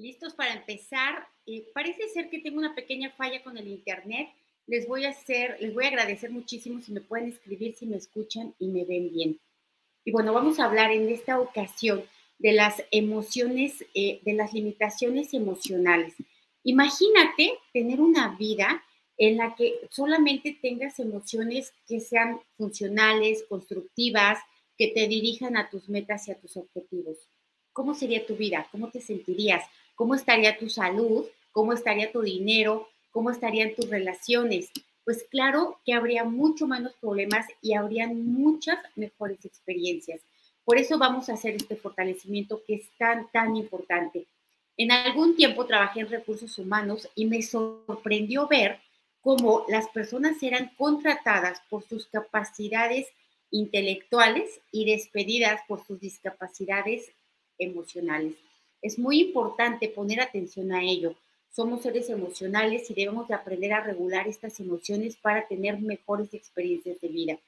listos para empezar. Eh, parece ser que tengo una pequeña falla con el internet. Les voy a hacer, les voy a agradecer muchísimo si me pueden escribir, si me escuchan y me ven bien. Y bueno, vamos a hablar en esta ocasión de las emociones, eh, de las limitaciones emocionales. Imagínate tener una vida en la que solamente tengas emociones que sean funcionales, constructivas, que te dirijan a tus metas y a tus objetivos. ¿Cómo sería tu vida? ¿Cómo te sentirías? ¿Cómo estaría tu salud? ¿Cómo estaría tu dinero? ¿Cómo estarían tus relaciones? Pues claro que habría mucho menos problemas y habrían muchas mejores experiencias. Por eso vamos a hacer este fortalecimiento que es tan, tan importante. En algún tiempo trabajé en recursos humanos y me sorprendió ver cómo las personas eran contratadas por sus capacidades intelectuales y despedidas por sus discapacidades emocionales. Es muy importante poner atención a ello. Somos seres emocionales y debemos de aprender a regular estas emociones para tener mejores experiencias de vida.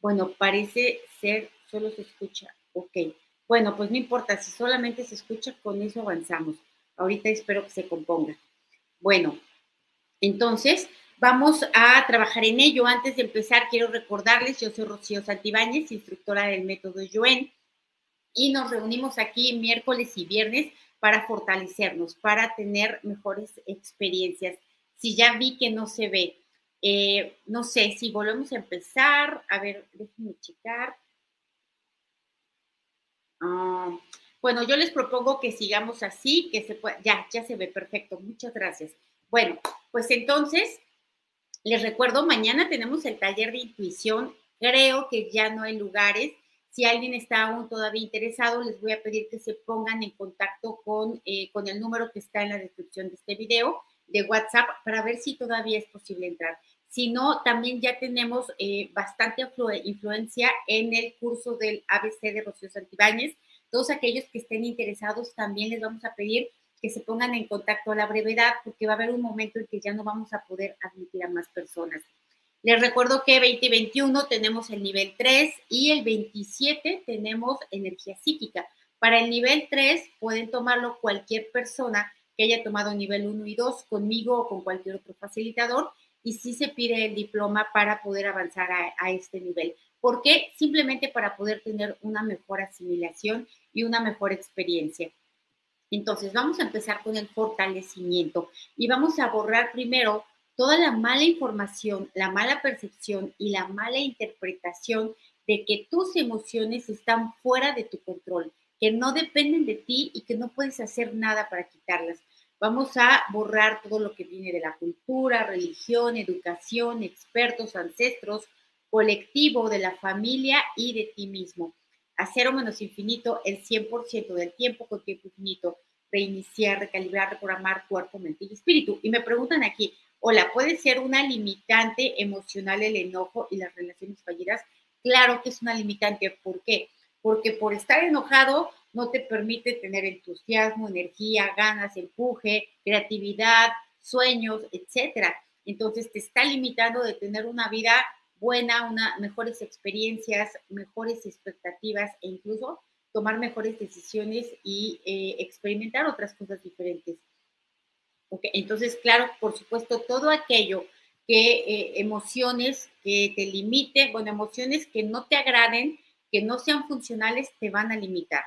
Bueno, parece ser, solo se escucha. Ok. Bueno, pues no importa, si solamente se escucha, con eso avanzamos. Ahorita espero que se componga. Bueno, entonces vamos a trabajar en ello. Antes de empezar, quiero recordarles, yo soy Rocío Santibáñez, instructora del método Joen y nos reunimos aquí miércoles y viernes para fortalecernos, para tener mejores experiencias. Si ya vi que no se ve, eh, no sé, si volvemos a empezar, a ver, déjenme checar. Ah, bueno, yo les propongo que sigamos así, que se pueda, ya, ya se ve perfecto, muchas gracias. Bueno, pues entonces, les recuerdo, mañana tenemos el taller de intuición, creo que ya no hay lugares, si alguien está aún todavía interesado, les voy a pedir que se pongan en contacto con, eh, con el número que está en la descripción de este video de WhatsApp para ver si todavía es posible entrar. Si no, también ya tenemos eh, bastante influencia en el curso del ABC de Rocío Santibáñez. Todos aquellos que estén interesados también les vamos a pedir que se pongan en contacto a la brevedad porque va a haber un momento en que ya no vamos a poder admitir a más personas. Les recuerdo que 2021 tenemos el nivel 3 y el 27 tenemos energía psíquica. Para el nivel 3 pueden tomarlo cualquier persona que haya tomado nivel 1 y 2 conmigo o con cualquier otro facilitador y sí se pide el diploma para poder avanzar a, este nivel. ¿Por qué? Simplemente para poder tener una mejor asimilación y una mejor experiencia. Entonces, vamos a empezar con el fortalecimiento y vamos a borrar primero toda la mala información, la mala percepción y la mala interpretación de que tus emociones están fuera de tu control, que no dependen de ti y que no puedes hacer nada para quitarlas. Vamos a borrar todo lo que viene de la cultura, religión, educación, expertos, ancestros, colectivo, de la familia y de ti mismo. A cero menos infinito el 100% del tiempo con tiempo infinito. Reiniciar, recalibrar, reprogramar cuerpo, mente y espíritu. Y me preguntan aquí, Hola, puede ser una limitante emocional el enojo y las relaciones fallidas. Claro que es una limitante. ¿Por qué? Porque por estar enojado no te permite tener entusiasmo, energía, ganas, empuje, creatividad, sueños, etcétera. Entonces te está limitando de tener una vida buena, una, mejores experiencias, mejores expectativas e incluso tomar mejores decisiones y eh, experimentar otras cosas diferentes. Entonces, claro, por supuesto, todo aquello que eh, emociones que te limiten, bueno, emociones que no te agraden, que no sean funcionales, te van a limitar.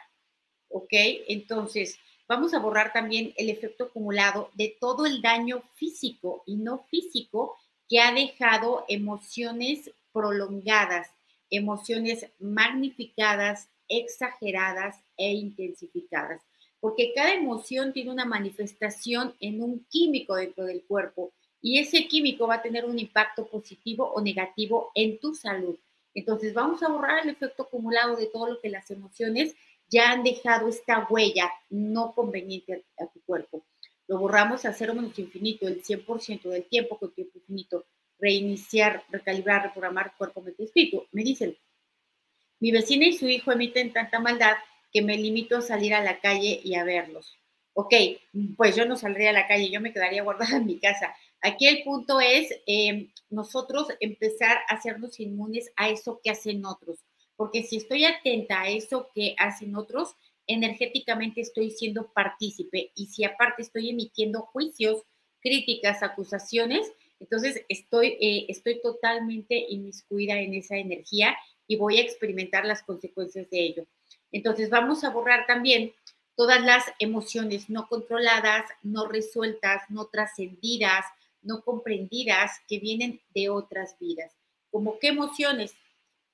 ¿Ok? Entonces, vamos a borrar también el efecto acumulado de todo el daño físico y no físico que ha dejado emociones prolongadas, emociones magnificadas, exageradas e intensificadas porque cada emoción tiene una manifestación en un químico dentro del cuerpo y ese químico va a tener un impacto positivo o negativo en tu salud. Entonces vamos a borrar el efecto acumulado de todo lo que las emociones ya han dejado esta huella no conveniente a, tu cuerpo. Lo borramos a cero menos infinito, el 100% del tiempo con tiempo infinito. Reiniciar, recalibrar, reprogramar cuerpo, mente y espíritu. Me dicen, mi vecina y su hijo emiten tanta maldad que me limito a salir a la calle y a verlos. Ok, pues yo no saldría a la calle, yo me quedaría guardada en mi casa. Aquí el punto es em, nosotros empezar a hacernos inmunes a eso que hacen otros, porque si estoy atenta a eso que hacen otros, energéticamente estoy siendo partícipe y si aparte estoy emitiendo juicios, críticas, acusaciones, entonces estoy, eh, estoy totalmente inmiscuida en esa energía y voy a experimentar las consecuencias de ello. Entonces vamos a borrar también todas las emociones no controladas, no resueltas, no trascendidas, no comprendidas que vienen de otras vidas. ¿Como qué emociones?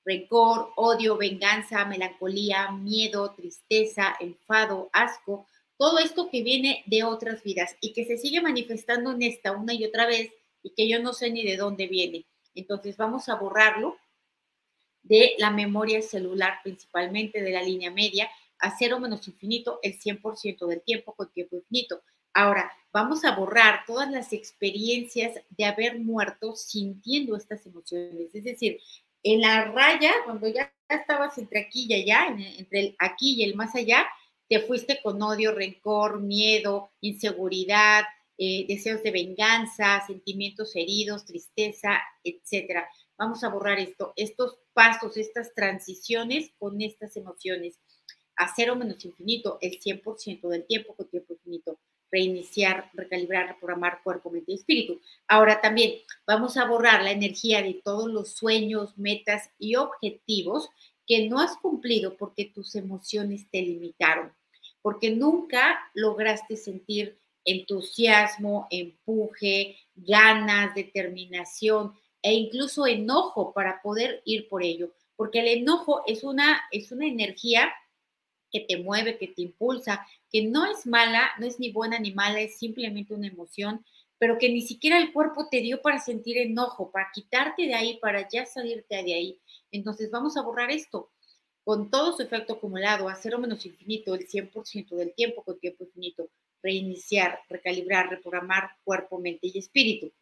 Rencor, odio, venganza, melancolía, miedo, tristeza, enfado, asco, todo esto que viene de otras vidas y que se sigue manifestando en esta una y otra vez y que yo no sé ni de dónde viene. Entonces vamos a borrarlo de la memoria celular, principalmente de la línea media, a cero menos infinito el 100% del tiempo con tiempo infinito. Ahora, vamos a borrar todas las experiencias de haber muerto sintiendo estas emociones. Es decir, en la raya, cuando ya estabas entre aquí y allá, entre el aquí y el más allá, te fuiste con odio, rencor, miedo, inseguridad, eh, deseos de venganza, sentimientos heridos, tristeza, etcétera. Vamos a borrar esto, estos pasos, estas transiciones con estas emociones. A cero menos infinito, el 100% del tiempo con tiempo infinito. Reiniciar, recalibrar, reprogramar cuerpo, mente y espíritu. Ahora también vamos a borrar la energía de todos los sueños, metas y objetivos que no has cumplido porque tus emociones te limitaron, porque nunca lograste sentir entusiasmo, empuje, ganas, determinación e incluso enojo para poder ir por ello, porque el enojo es una, es una energía que te mueve, que te impulsa, que no es mala, no es ni buena ni mala, es simplemente una emoción, pero que ni siquiera el cuerpo te dio para sentir enojo, para quitarte de ahí, para ya salirte de ahí. Entonces vamos a borrar esto con todo su efecto acumulado a cero menos infinito, el 100% del tiempo con tiempo infinito, reiniciar, recalibrar, reprogramar cuerpo, mente y espíritu.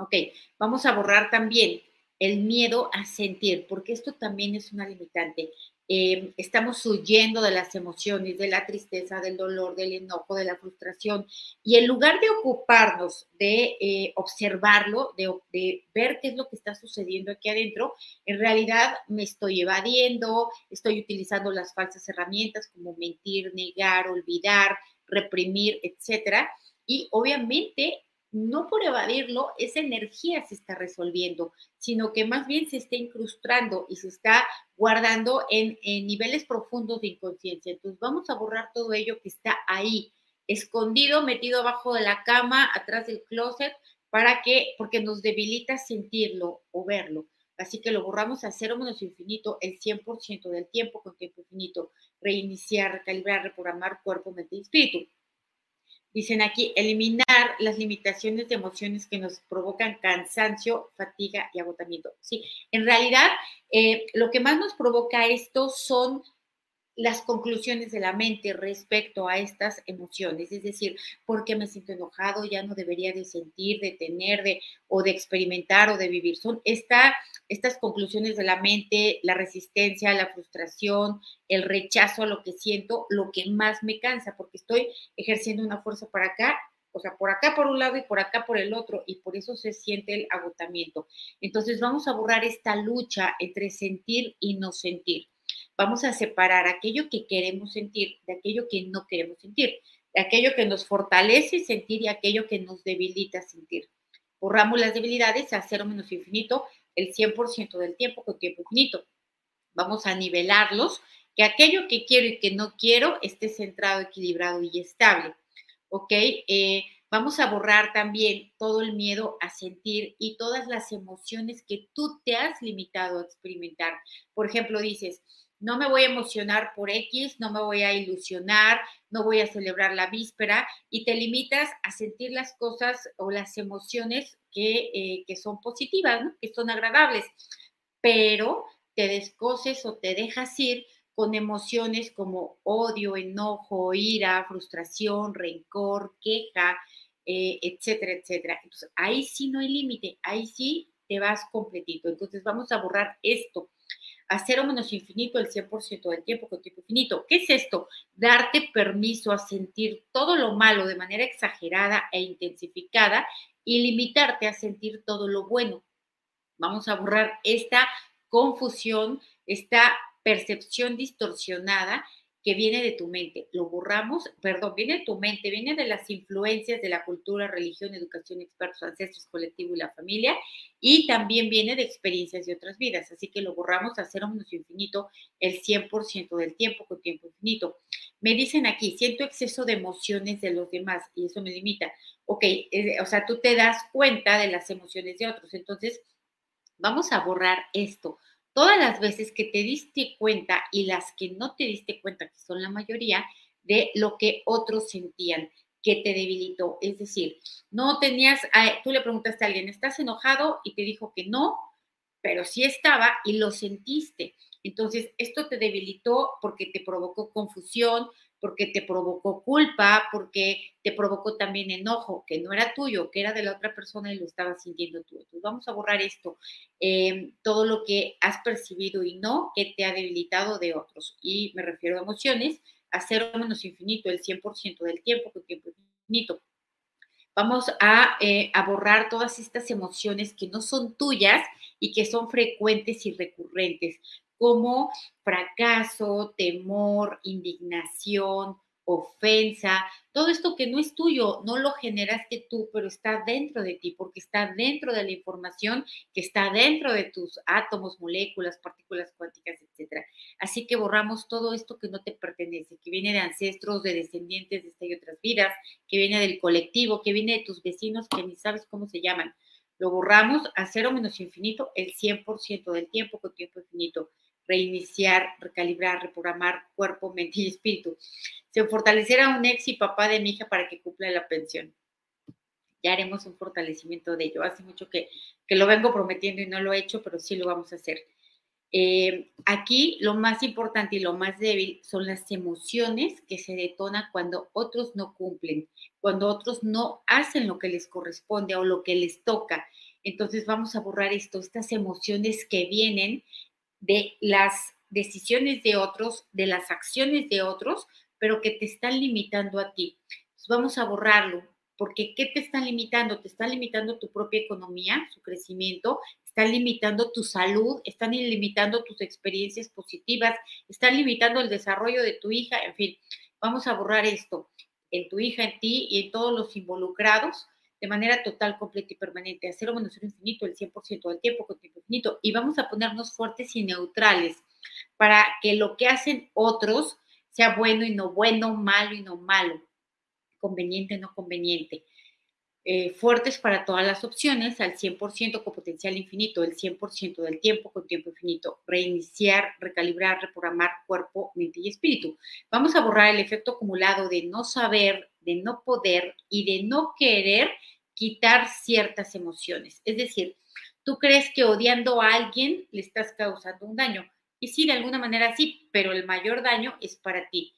Ok, vamos a borrar también el miedo a sentir, porque esto también es una limitante. Em, estamos huyendo de las emociones, de la tristeza, del dolor, del enojo, de la frustración. Y en lugar de ocuparnos de eh, observarlo, de, de, ver qué es lo que está sucediendo aquí adentro, en realidad me estoy evadiendo, estoy utilizando las falsas herramientas como mentir, negar, olvidar, reprimir, etcétera. Y obviamente no por evadirlo, esa energía se está resolviendo, sino que más bien se está incrustando y se está guardando en, niveles profundos de inconsciencia. Entonces vamos a borrar todo ello que está ahí, escondido, metido abajo de la cama, atrás del closet, para que, porque nos debilita sentirlo o verlo. Así que lo borramos a cero menos infinito el 100% del tiempo con tiempo infinito. Reiniciar, recalibrar, reprogramar cuerpo, mente y espíritu. Dicen aquí, eliminar las limitaciones de emociones que nos provocan cansancio, fatiga y agotamiento. Sí, en realidad, eh, lo que más nos provoca esto son las conclusiones de la mente respecto a estas emociones, es decir, porque me siento enojado, ya no debería de sentir, de tener, de, o de experimentar o de vivir. Son esta, estas conclusiones de la mente, la resistencia, la frustración, el rechazo a lo que siento, lo que más me cansa, porque estoy ejerciendo una fuerza para acá o sea, por acá por un lado y por acá por el otro, y por eso se siente el agotamiento. Entonces vamos a borrar esta lucha entre sentir y no sentir. Vamos a separar aquello que queremos sentir de aquello que no queremos sentir, de aquello que nos fortalece sentir y aquello que nos debilita sentir. Borramos las debilidades a cero menos infinito el 100% del tiempo con tiempo infinito. Vamos a nivelarlos, que aquello que quiero y que no quiero esté centrado, equilibrado y estable. ¿ok? Eh, vamos a borrar también todo el miedo a sentir y todas las emociones que tú te has limitado a experimentar. Por ejemplo, dices, no me voy a emocionar por X, no me voy a ilusionar, no voy a celebrar la víspera y te limitas a sentir las cosas o las emociones que, eh, que son positivas, que son agradables, pero te descoces o te dejas ir con emociones como odio, enojo, ira, frustración, rencor, queja, eh, etcétera, etcétera. Entonces, ahí sí no hay límite, ahí sí te vas completito. Entonces, vamos a borrar esto. A cero menos infinito el 100% del tiempo con tiempo infinito. ¿Qué es esto? Darte permiso a sentir todo lo malo de manera exagerada e intensificada y limitarte a sentir todo lo bueno. Vamos a borrar esta confusión, esta percepción distorsionada que viene de tu mente. Lo borramos, perdón, viene de tu mente, viene de las influencias de la cultura, religión, educación, expertos, ancestros, colectivo y la familia, y también viene de experiencias de otras vidas. Así que lo borramos a cero menos infinito el 100% del tiempo con tiempo infinito. Me dicen aquí, siento exceso de emociones de los demás y eso me limita. Ok, eh, o sea, tú te das cuenta de las emociones de otros. Entonces, vamos a borrar esto todas las veces que te diste cuenta y las que no te diste cuenta, que son la mayoría, de lo que otros sentían que te debilitó. Es decir, no tenías, tú le preguntaste a alguien, ¿estás enojado? Y te dijo que no, pero sí estaba y lo sentiste. Entonces, esto te debilitó porque te provocó confusión, porque te provocó culpa, porque te provocó también enojo, que no era tuyo, que era de la otra persona y lo estabas sintiendo tú. Entonces vamos a borrar esto, em, todo lo que has percibido y no que te ha debilitado de otros. Y me refiero a emociones, a cero menos infinito, el 100% del tiempo, con tiempo infinito. Vamos eh, a borrar todas estas emociones que no son tuyas y que son frecuentes y recurrentes como fracaso, temor, indignación, ofensa, todo esto que no es tuyo, no lo generaste tú, pero está dentro de ti, porque está dentro de la información que está dentro de tus átomos, moléculas, partículas cuánticas, etc. Así que borramos todo esto que no te pertenece, que viene de ancestros, de descendientes de esta y otras vidas, que viene del colectivo, que viene de tus vecinos que ni sabes cómo se llaman. Lo borramos a cero menos infinito el 100% del tiempo con tiempo infinito reiniciar, recalibrar, reprogramar cuerpo, mente y espíritu. Se fortalecerá un ex y papá de mi hija para que cumpla la pensión. Ya haremos un fortalecimiento de ello. Hace mucho que, que lo vengo prometiendo y no lo he hecho, pero sí lo vamos a hacer. Eh, aquí lo más importante y lo más débil son las emociones que se detonan cuando otros no cumplen, cuando otros no hacen lo que les corresponde o lo que les toca. Entonces vamos a borrar esto, estas emociones que vienen de las decisiones de otros, de las acciones de otros, pero que te están limitando a ti. vamos a borrarlo, porque ¿qué te están limitando? Te están limitando tu propia economía, su crecimiento, están limitando tu salud, están limitando tus experiencias positivas, están limitando el desarrollo de tu hija, en fin, vamos a borrar esto en tu hija, en ti y en todos los involucrados de manera total, completa y permanente, a cero menos cero infinito, el 100% del tiempo con tiempo infinito, y vamos a ponernos fuertes y neutrales para que lo que hacen otros sea bueno y no bueno, malo y no malo, conveniente y no conveniente. Eh, fuertes para todas las opciones, al 100% con potencial infinito, el 100% del tiempo con tiempo infinito, reiniciar, recalibrar, reprogramar cuerpo, mente y espíritu. Vamos a borrar el efecto acumulado de no saber, de no poder y de no querer quitar ciertas emociones. Es decir, tú crees que odiando a alguien le estás causando un daño. Y sí, de alguna manera sí, pero el mayor daño es para ti,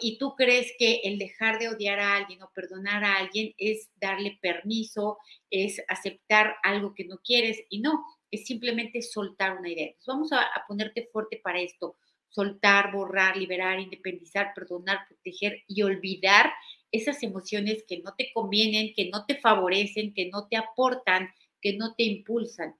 Y tú crees que el dejar de odiar a alguien o perdonar a alguien es darle permiso, es aceptar algo que no quieres y no, es simplemente soltar una idea. Entonces vamos a ponerte fuerte para esto, soltar, borrar, liberar, independizar, perdonar, proteger y olvidar esas emociones que no te convienen, que no te favorecen, que no te aportan, que no te impulsan.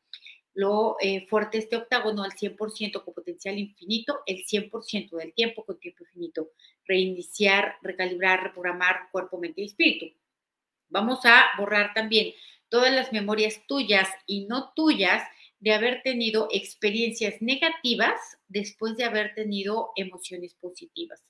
Lo eh, fuerte este octágono al 100% con potencial infinito, el 100% del tiempo con tiempo infinito. Reiniciar, recalibrar, reprogramar cuerpo, mente y espíritu. Vamos a borrar también todas las memorias tuyas y no tuyas de haber tenido experiencias negativas después de haber tenido emociones positivas.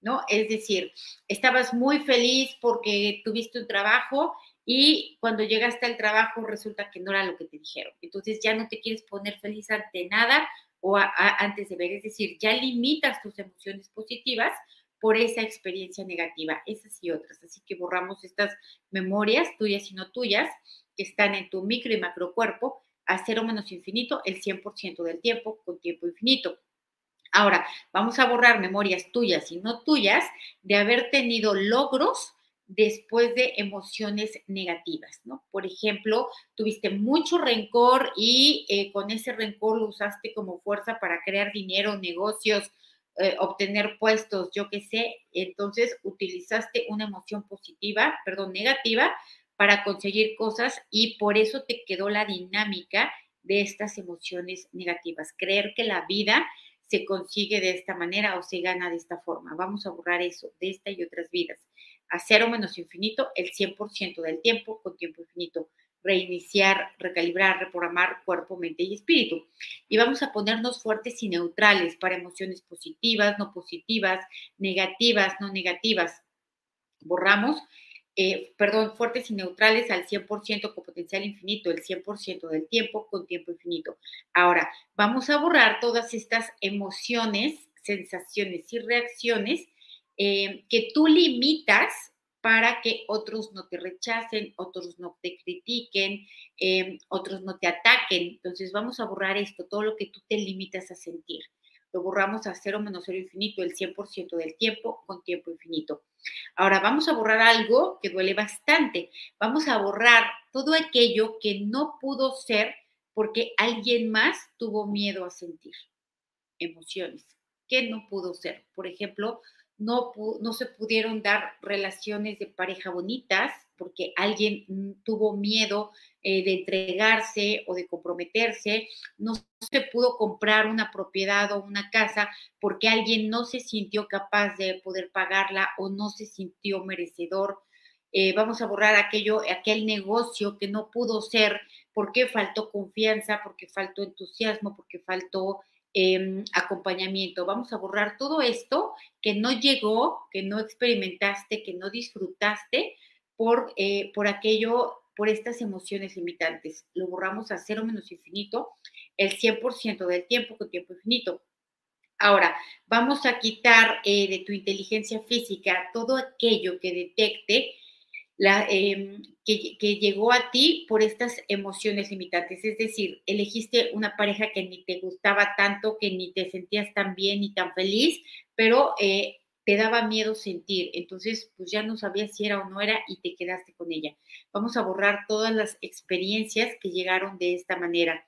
¿no? Es decir, estabas muy feliz porque tuviste un trabajo y cuando llegaste al trabajo resulta que no era lo que te dijeron. Entonces ya no te quieres poner feliz ante nada o antes de ver, es decir, ya limitas tus emociones positivas por esa experiencia negativa, esas y otras. Así que borramos estas memorias tuyas y no tuyas que están en tu micro y macro cuerpo a cero menos infinito el 100% del tiempo con tiempo infinito. Ahora, vamos a borrar memorias tuyas y no tuyas de haber tenido logros después de emociones negativas, ¿no? Por ejemplo, tuviste mucho rencor y eh, con ese rencor lo usaste como fuerza para crear dinero, negocios, eh, obtener puestos, yo qué sé, entonces utilizaste una emoción positiva, perdón, negativa para conseguir cosas y por eso te quedó la dinámica de estas emociones negativas. Creer que la vida se consigue de esta manera o se gana de esta forma. Vamos a borrar eso de esta y otras vidas. A cero menos infinito el 100% del tiempo con tiempo infinito. Reiniciar, recalibrar, reprogramar cuerpo, mente y espíritu. Y vamos a ponernos fuertes y neutrales para emociones positivas, no positivas, negativas, no negativas. Borramos eh, perdón, fuertes y neutrales al 100% con potencial infinito, el 100% del tiempo con tiempo infinito. Ahora, vamos a borrar todas estas emociones, sensaciones y reacciones eh, que tú limitas para que otros no te rechacen, otros no te critiquen, eh, otros no te ataquen. Entonces vamos a borrar esto, todo lo que tú te limitas a sentir lo borramos a cero menos cero infinito el 100% del tiempo con tiempo infinito. Ahora vamos a borrar algo que duele bastante. Vamos a borrar todo aquello que no pudo ser porque alguien más tuvo miedo a sentir emociones. que no pudo ser? Por ejemplo, no, no se pudieron dar relaciones de pareja bonitas porque alguien mm, tuvo miedo eh, de entregarse o de comprometerse, no se pudo comprar una propiedad o una casa porque alguien no se sintió capaz de poder pagarla o no se sintió merecedor. Eh, vamos a borrar aquello, aquel negocio que no pudo ser porque faltó confianza, porque faltó entusiasmo, porque faltó em, acompañamiento. Vamos a borrar todo esto que no llegó, que no experimentaste, que no disfrutaste por, eh, por aquello por estas emociones limitantes. Lo borramos a cero menos infinito el 100% del tiempo con tiempo infinito. Ahora, vamos a quitar eh, de tu inteligencia física todo aquello que detecte la, em, que, llegó a ti por estas emociones limitantes. Es decir, elegiste una pareja que ni te gustaba tanto, que ni te sentías tan bien ni tan feliz, pero eh, te daba miedo sentir, entonces pues ya no sabías si era o no era y te quedaste con ella. Vamos a borrar todas las experiencias que llegaron de esta manera.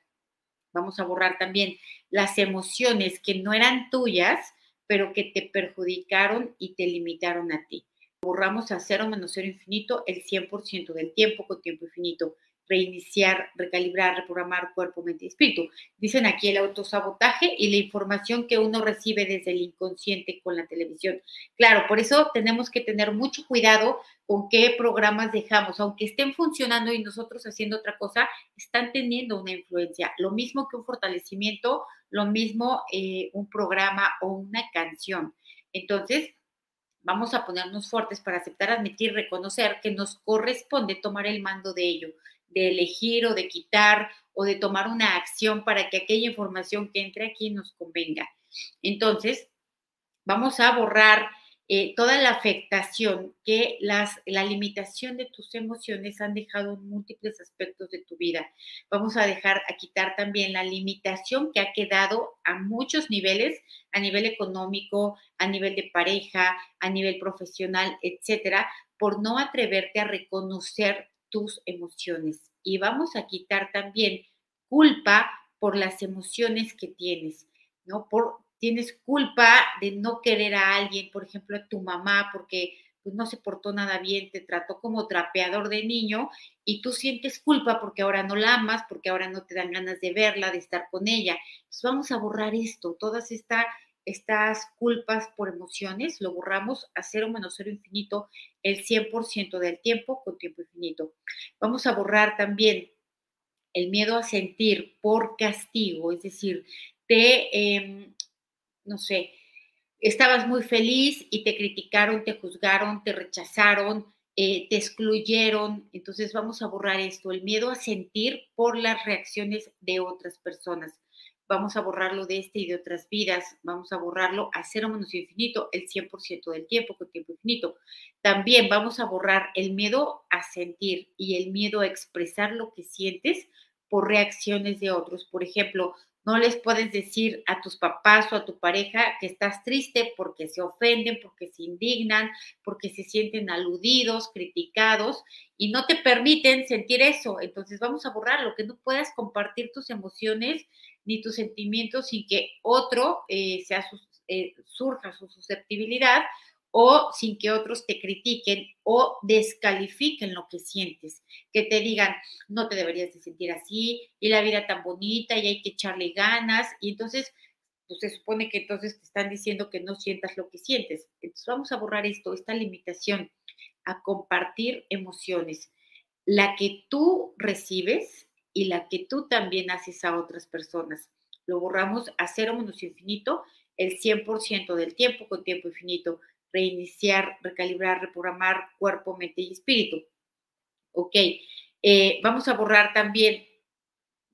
Vamos a borrar también las emociones que no eran tuyas, pero que te perjudicaron y te limitaron a ti. Borramos a cero menos cero infinito el 100% del tiempo con tiempo infinito reiniciar, recalibrar, reprogramar cuerpo, mente y espíritu. Dicen aquí el autosabotaje y la información que uno recibe desde el inconsciente con la televisión. Claro, por eso tenemos que tener mucho cuidado con qué programas dejamos, aunque estén funcionando y nosotros haciendo otra cosa, están teniendo una influencia. Lo mismo que un fortalecimiento, lo mismo eh, un programa o una canción. Entonces, vamos a ponernos fuertes para aceptar, admitir, reconocer que nos corresponde tomar el mando de ello de elegir o de quitar o de tomar una acción para que aquella información que entre aquí nos convenga. Entonces, vamos a borrar eh, toda la afectación que las, la limitación de tus emociones han dejado en múltiples aspectos de tu vida. Vamos a dejar, a quitar también la limitación que ha quedado a muchos niveles, a nivel económico, a nivel de pareja, a nivel profesional, etcétera, por no atreverte a reconocer tus emociones. Y vamos a quitar también culpa por las emociones que tienes, ¿no? Por, tienes culpa de no querer a alguien, por ejemplo, a tu mamá, porque pues, no se portó nada bien, te trató como trapeador de niño y tú sientes culpa porque ahora no la amas, porque ahora no te dan ganas de verla, de estar con ella. Entonces vamos a borrar esto, todas esta, estas culpas por emociones, lo borramos a cero menos cero infinito el 100% del tiempo con tiempo infinito. Vamos a borrar también el miedo a sentir por castigo, es decir, te, em, no sé, estabas muy feliz y te criticaron, te juzgaron, te rechazaron, eh, te excluyeron. Entonces vamos a borrar esto, el miedo a sentir por las reacciones de otras personas vamos a borrarlo de este y de otras vidas, vamos a borrarlo a cero menos infinito el 100% del tiempo con tiempo infinito. También vamos a borrar el miedo a sentir y el miedo a expresar lo que sientes por reacciones de otros. Por ejemplo, no les puedes decir a tus papás o a tu pareja que estás triste porque se ofenden, porque se indignan, porque se sienten aludidos, criticados y no te permiten sentir eso. Entonces vamos a borrarlo, que no puedas compartir tus emociones ni tus sentimientos sin que otro eh, sea, eh, surja su susceptibilidad o sin que otros te critiquen o descalifiquen lo que sientes, que te digan, no te deberías de sentir así, y la vida tan bonita, y hay que echarle ganas, y entonces pues se supone que entonces te están diciendo que no sientas lo que sientes. Entonces vamos a borrar esto, esta limitación a compartir emociones, la que tú recibes y la que tú también haces a otras personas. Lo borramos a cero menos infinito el 100% del tiempo con tiempo infinito. Reiniciar, recalibrar, reprogramar cuerpo, mente y espíritu. Ok, eh, vamos a borrar también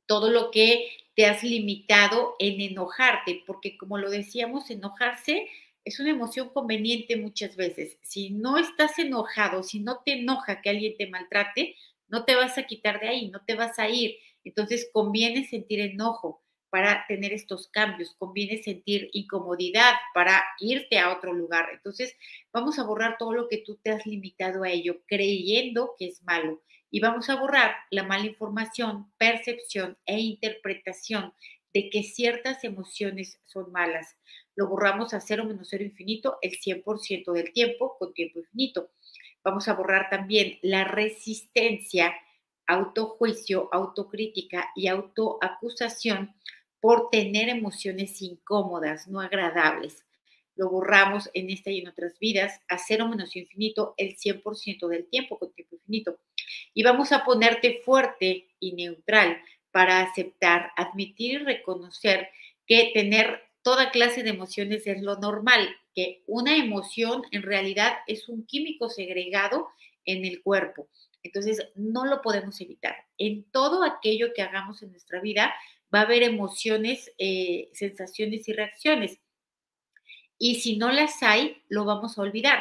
todo lo que te has limitado en enojarte, porque como lo decíamos, enojarse es una emoción conveniente muchas veces. Si no estás enojado, si no te enoja que alguien te maltrate, no te vas a quitar de ahí, no te vas a ir. Entonces conviene sentir enojo para tener estos cambios, conviene sentir incomodidad para irte a otro lugar. Entonces vamos a borrar todo lo que tú te has limitado a ello, creyendo que es malo y vamos a borrar la mala información, percepción e interpretación de que ciertas emociones son malas. Lo borramos a cero menos cero infinito el 100% del tiempo con tiempo infinito. Vamos a borrar también la resistencia, autojuicio, autocrítica y autoacusación por tener emociones incómodas, no agradables. Lo borramos en esta y en otras vidas a cero menos infinito el 100% del tiempo con tiempo infinito y vamos a ponerte fuerte y neutral para aceptar, admitir y reconocer que tener toda clase de emociones es lo normal, que una emoción en realidad es un químico segregado en el cuerpo. Entonces, no lo podemos evitar. En todo aquello que hagamos en nuestra vida va a haber emociones, eh, sensaciones y reacciones. Y si no las hay, lo vamos a olvidar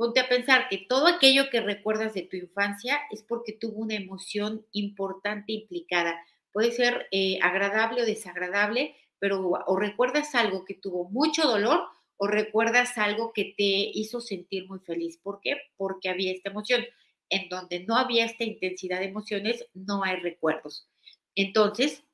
ponte a pensar que todo aquello que recuerdas de tu infancia es porque tuvo una emoción importante implicada. Puede ser eh, agradable o desagradable, pero o recuerdas algo que tuvo mucho dolor o recuerdas algo que te hizo sentir muy feliz. ¿Por qué? Porque había esta emoción. En donde no había esta intensidad de emociones, no hay recuerdos. Entonces,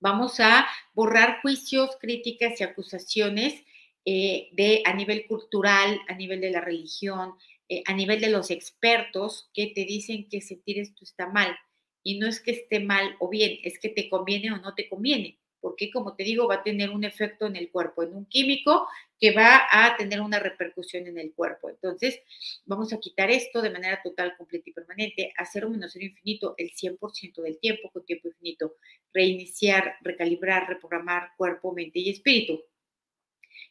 vamos a borrar juicios, críticas y acusaciones eh, de, a nivel cultural, a nivel de la religión, eh, a nivel de los expertos que te dicen que sentir esto está mal. Y no es que esté mal o bien, es que te conviene o no te conviene, porque como te digo, va a tener un efecto en el cuerpo, en un químico que va a tener una repercusión en el cuerpo. Entonces, vamos a quitar esto de manera total, completa y permanente, hacer un menos cero infinito el 100% del tiempo con tiempo infinito, reiniciar, recalibrar, reprogramar cuerpo, mente y espíritu.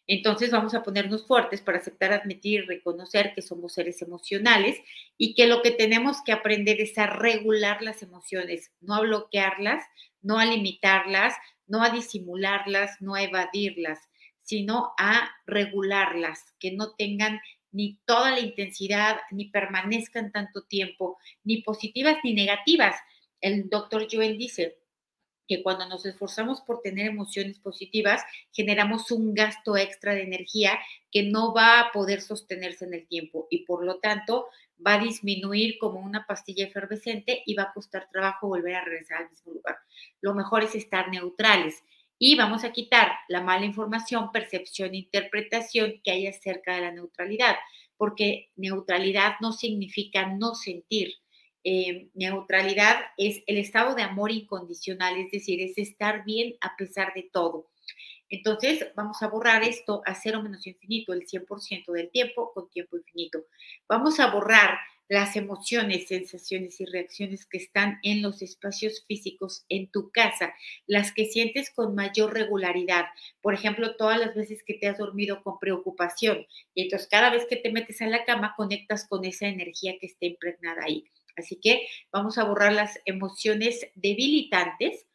Entonces vamos a ponernos fuertes para aceptar, admitir reconocer que somos seres emocionales y que lo que tenemos que aprender es a regular las emociones, no a bloquearlas, no a limitarlas, no a disimularlas, no a evadirlas, sino a regularlas, que no tengan ni toda la intensidad, ni permanezcan tanto tiempo, ni positivas ni negativas. El doctor Joel dice, que cuando nos esforzamos por tener emociones positivas, generamos un gasto extra de energía que no va a poder sostenerse en el tiempo y por lo tanto va a disminuir como una pastilla efervescente y va a costar trabajo volver a regresar al mismo lugar. Lo mejor es estar neutrales y vamos a quitar la mala información, percepción, interpretación que hay acerca de la neutralidad, porque neutralidad no significa no sentir eh, neutralidad es el estado de amor incondicional, es decir, es estar bien a pesar de todo. Entonces, vamos a borrar esto a cero menos infinito, el 100% del tiempo con tiempo infinito. Vamos a borrar las emociones, sensaciones y reacciones que están en los espacios físicos en tu casa, las que sientes con mayor regularidad. Por ejemplo, todas las veces que te has dormido con preocupación y entonces cada vez que te metes en la cama conectas con esa energía que está impregnada ahí. Así que vamos a borrar las emociones debilitantes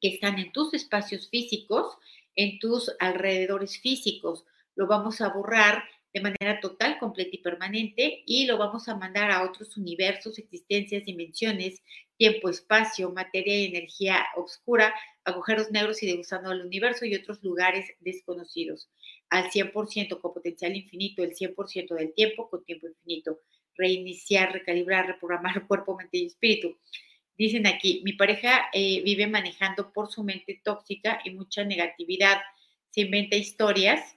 que están en tus espacios físicos, en tus alrededores físicos. Lo vamos a borrar de manera total, completa y permanente y lo vamos a mandar a otros universos, existencias, dimensiones, tiempo, espacio, materia y energía oscura, agujeros negros y degustando el universo y otros lugares desconocidos. Al 100% con potencial infinito, el 100% del tiempo con tiempo infinito reiniciar, recalibrar, reprogramar cuerpo, mente y espíritu. Dicen aquí, mi pareja eh, vive manejando por su mente tóxica y mucha negatividad. Se inventa historias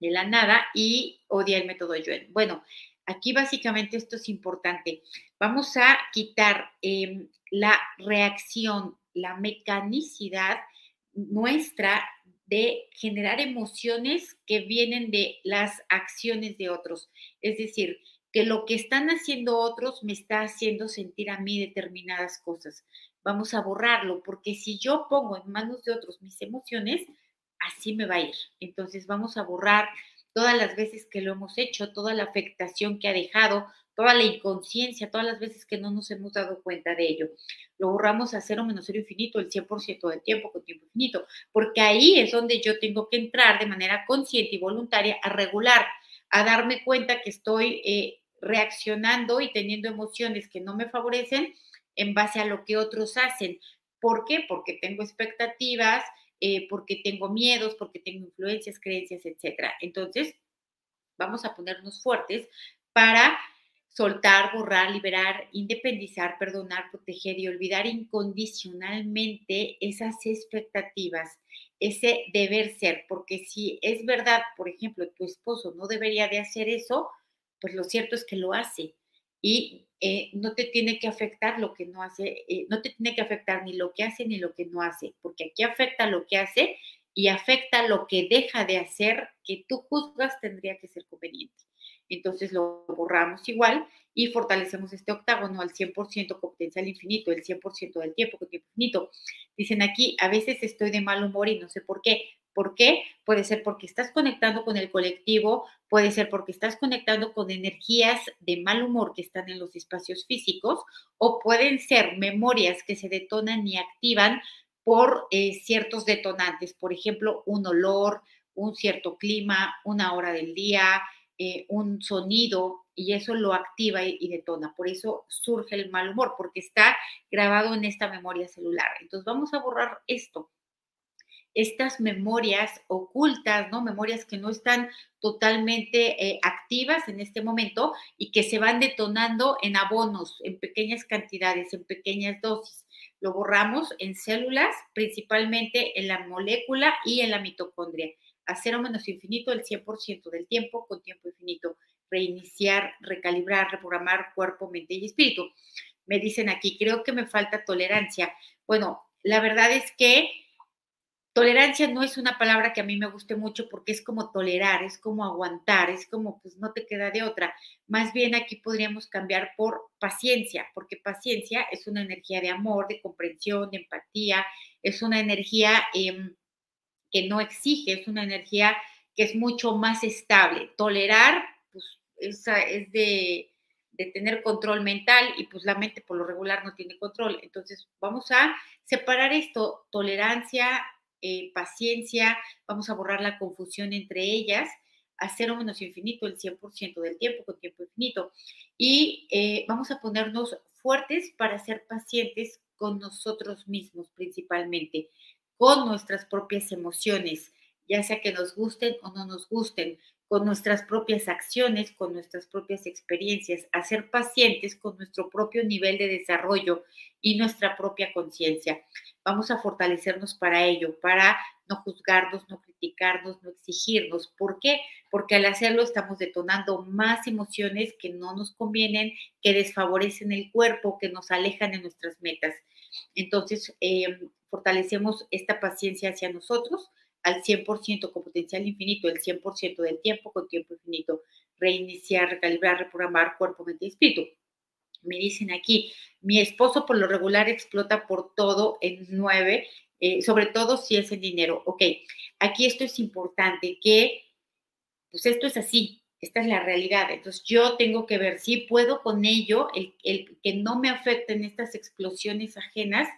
de la nada y odia el método Joel. Bueno, aquí básicamente esto es importante. Vamos a quitar em, la reacción, la mecanicidad nuestra de generar emociones que vienen de las acciones de otros. Es decir, que lo que están haciendo otros me está haciendo sentir a mí determinadas cosas. Vamos a borrarlo, porque si yo pongo en manos de otros mis emociones, así me va a ir. Entonces vamos a borrar todas las veces que lo hemos hecho, toda la afectación que ha dejado, toda la inconsciencia, todas las veces que no nos hemos dado cuenta de ello. Lo borramos a cero menos cero infinito el 100% del tiempo con tiempo infinito, porque ahí es donde yo tengo que entrar de manera consciente y voluntaria a regular, a darme cuenta que estoy eh, reaccionando y teniendo emociones que no me favorecen en base a lo que otros hacen. ¿Por qué? Porque tengo expectativas, eh, porque tengo miedos, porque tengo influencias, creencias, etc. Entonces, vamos a ponernos fuertes para soltar, borrar, liberar, independizar, perdonar, proteger y olvidar incondicionalmente esas expectativas, ese deber ser, porque si es verdad, por ejemplo, tu esposo no debería de hacer eso, pues lo cierto es que lo hace y eh, no te tiene que afectar lo que no hace, eh, no te tiene que afectar ni lo que hace ni lo que no hace, porque aquí afecta lo que hace y afecta lo que deja de hacer que tú juzgas tendría que ser conveniente. Entonces lo borramos igual y fortalecemos este octágono al 100% con potencial infinito, el 100% del tiempo con tiempo infinito. Dicen aquí, a veces estoy de mal humor y no sé por qué. ¿Por qué? Puede ser porque estás conectando con el colectivo, puede ser porque estás conectando con energías de mal humor que están en los espacios físicos, o pueden ser memorias que se detonan y activan por eh, ciertos detonantes, por ejemplo, un olor, un cierto clima, una hora del día, eh, un sonido y eso lo activa y, detona. Por eso surge el mal humor, porque está grabado en esta memoria celular. Entonces vamos a borrar esto. Estas memorias ocultas, ¿no? Memorias que no están totalmente eh, activas en este momento y que se van detonando en abonos, en pequeñas cantidades, en pequeñas dosis. Lo borramos en células, principalmente en la molécula y en la mitocondria a cero menos infinito el 100% del tiempo con tiempo infinito. Reiniciar, recalibrar, reprogramar cuerpo, mente y espíritu. Me dicen aquí, creo que me falta tolerancia. Bueno, la verdad es que tolerancia no es una palabra que a mí me guste mucho porque es como tolerar, es como aguantar, es como pues no te queda de otra. Más bien aquí podríamos cambiar por paciencia, porque paciencia es una energía de amor, de comprensión, de empatía, es una energía... Eh, que no exige, es una energía que es mucho más estable. Tolerar, pues, esa es de, tener control mental y pues la mente por lo regular no tiene control. Entonces, vamos a separar esto, tolerancia, eh, paciencia, vamos a borrar la confusión entre ellas, hacer cero menos infinito el 100% del tiempo con tiempo infinito. Y eh, vamos a ponernos fuertes para ser pacientes con nosotros mismos principalmente con nuestras propias emociones, ya sea que nos gusten o no nos gusten, con nuestras propias acciones, con nuestras propias experiencias, a ser pacientes con nuestro propio nivel de desarrollo y nuestra propia conciencia. Vamos a fortalecernos para ello, para no juzgarnos, no criticarnos, no exigirnos. ¿Por qué? Porque al hacerlo estamos detonando más emociones que no nos convienen, que desfavorecen el cuerpo, que nos alejan de nuestras metas. Entonces, eh, fortalecemos esta paciencia hacia nosotros al 100% con potencial infinito, el 100% del tiempo con tiempo infinito, reiniciar, recalibrar, reprogramar cuerpo, mente y espíritu. Me dicen aquí, mi esposo por lo regular explota por todo en nueve, eh, sobre todo si es en dinero. Ok, aquí esto es importante, que pues esto es así, esta es la realidad. Entonces yo tengo que ver si puedo con ello, el, el que no me afecten estas explosiones ajenas,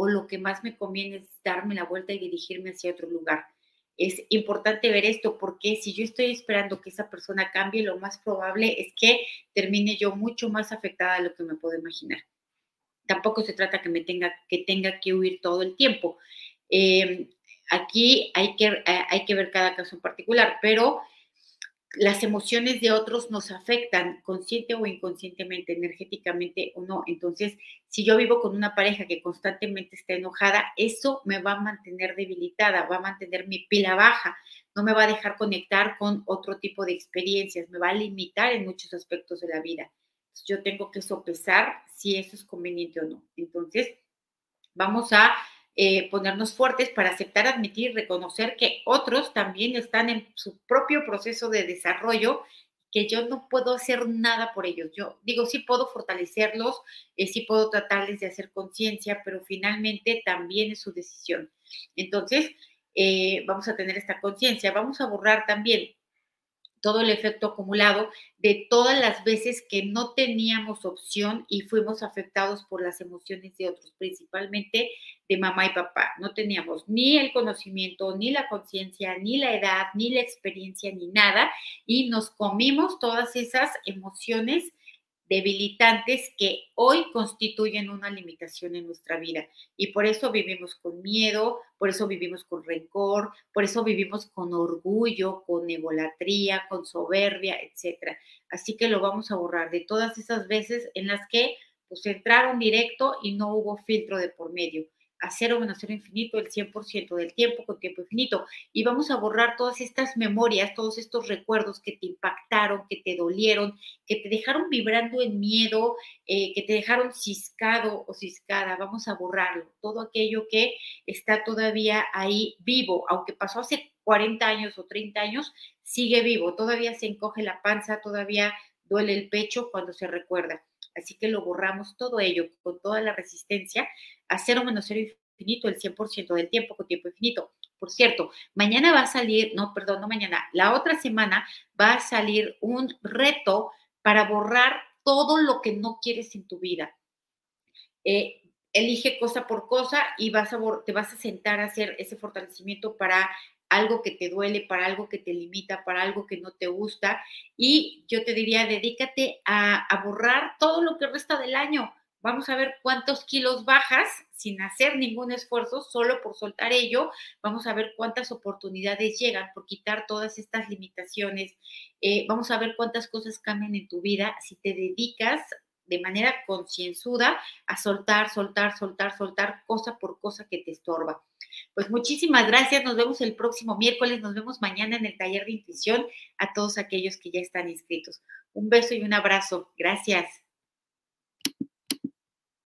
o lo que más me conviene es darme la vuelta y dirigirme hacia otro lugar. Es importante ver esto porque si yo estoy esperando que esa persona cambie, lo más probable es que termine yo mucho más afectada de lo que me puedo imaginar. Tampoco se trata que me tenga que, tenga que huir todo el tiempo. Em, aquí hay que, hay que ver cada caso en particular, pero las emociones de otros nos afectan consciente o inconscientemente, energéticamente o no. Entonces, si yo vivo con una pareja que constantemente está enojada, eso me va a mantener debilitada, va a mantener mi pila baja, no me va a dejar conectar con otro tipo de experiencias, me va a limitar en muchos aspectos de la vida. yo tengo que sopesar si eso es conveniente o no. Entonces, vamos a eh, ponernos fuertes para aceptar, admitir, reconocer que otros también están en su propio proceso de desarrollo que yo no puedo hacer nada por ellos. Yo digo, sí puedo fortalecerlos, eh, sí puedo tratarles de hacer conciencia, pero finalmente también es su decisión. Entonces, eh, vamos a tener esta conciencia. Vamos a borrar también todo el efecto acumulado de todas las veces que no teníamos opción y fuimos afectados por las emociones de otros, principalmente de mamá y papá. No teníamos ni el conocimiento, ni la conciencia, ni la edad, ni la experiencia, ni nada, y nos comimos todas esas emociones debilitantes que hoy constituyen una limitación en nuestra vida. Y por eso vivimos con miedo, por eso vivimos con rencor, por eso vivimos con orgullo, con egolatría, con soberbia, etc. Así que lo vamos a borrar de todas esas veces en las que pues entraron directo y no hubo filtro de por medio a cero menos cero infinito el 100% del tiempo con tiempo infinito. Y vamos a borrar todas estas memorias, todos estos recuerdos que te impactaron, que te dolieron, que te dejaron vibrando en miedo, eh, que te dejaron ciscado o ciscada. Vamos a borrarlo. Todo aquello que está todavía ahí vivo, aunque pasó hace 40 años o 30 años, sigue vivo. Todavía se encoge la panza, todavía duele el pecho cuando se recuerda. Así que lo borramos todo ello con toda la resistencia a cero menos cero infinito el 100% del tiempo con tiempo infinito. Por cierto, mañana va a salir, no, perdón, no mañana, la otra semana va a salir un reto para borrar todo lo que no quieres en tu vida. Eh, elige cosa por cosa y vas a, te vas a sentar a hacer ese fortalecimiento para algo que te duele, para algo que te limita, para algo que no te gusta. Y yo te diría, dedícate a, a borrar todo lo que resta del año. Vamos a ver cuántos kilos bajas sin hacer ningún esfuerzo, solo por soltar ello. Vamos a ver cuántas oportunidades llegan por quitar todas estas limitaciones. Eh, vamos a ver cuántas cosas cambian en tu vida si te dedicas de manera concienzuda a soltar, soltar, soltar, soltar cosa por cosa que te estorba. Pues muchísimas gracias, nos vemos el próximo miércoles, nos vemos mañana en el taller de intuición a todos aquellos que ya están inscritos. Un beso y un abrazo, gracias.